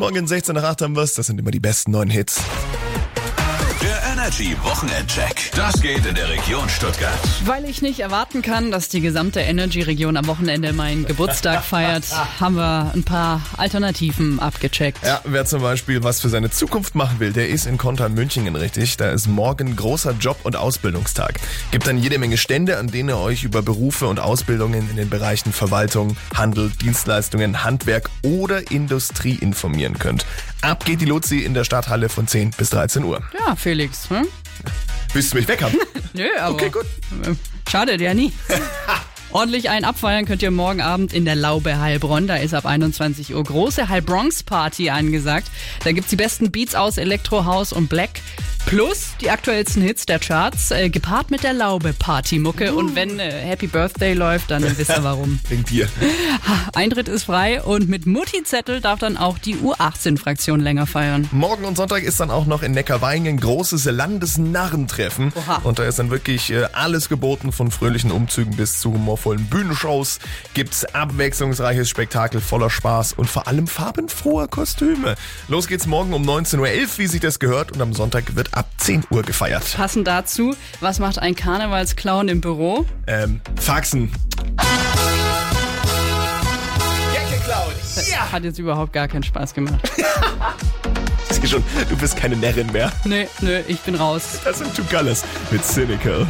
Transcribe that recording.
Morgen 16 nach 8 haben wir's. Das sind immer die besten neuen Hits. Energy Wochenendcheck. Das geht in der Region Stuttgart. Weil ich nicht erwarten kann, dass die gesamte Energy-Region am Wochenende meinen Geburtstag feiert, haben wir ein paar Alternativen abgecheckt. Ja, wer zum Beispiel was für seine Zukunft machen will, der ist in Konter in München richtig. Da ist morgen großer Job- und Ausbildungstag. Gibt dann jede Menge Stände, an denen ihr euch über Berufe und Ausbildungen in den Bereichen Verwaltung, Handel, Dienstleistungen, Handwerk oder Industrie informieren könnt. Ab geht die Luzi in der Stadthalle von 10 bis 13 Uhr. Ja, Felix. Hm? Willst du mich weg haben? Nö, aber Okay, gut. äh, schadet ja nie. Ordentlich ein abfeiern könnt ihr morgen Abend in der Laube Heilbronn. Da ist ab 21 Uhr große Heilbronx Party angesagt. Da gibt's die besten Beats aus Elektro, House und Black. Plus die aktuellsten Hits der Charts, äh, gepaart mit der Laube Partymucke. Und wenn äh, Happy Birthday läuft, dann wisst ihr warum. Wegen dir. Eintritt ist frei und mit Mutti-Zettel darf dann auch die U18-Fraktion länger feiern. Morgen und Sonntag ist dann auch noch in Neckarweingen ein großes Landesnarrentreffen. Oha. Und da ist dann wirklich äh, alles geboten, von fröhlichen Umzügen bis zu humorvollen Bühnenshows. Gibt's abwechslungsreiches Spektakel voller Spaß und vor allem farbenfroher Kostüme. Los geht's morgen um 19.11 Uhr, wie sich das gehört. Und am Sonntag wird ab 10 Uhr gefeiert. Passend dazu, was macht ein Karnevalsclown im Büro? Ähm, Faxen. Hat jetzt überhaupt gar keinen Spaß gemacht. Schon, du bist keine Närrin mehr. Nö, nö, ich bin raus. Das sind Two Colors mit Cynical.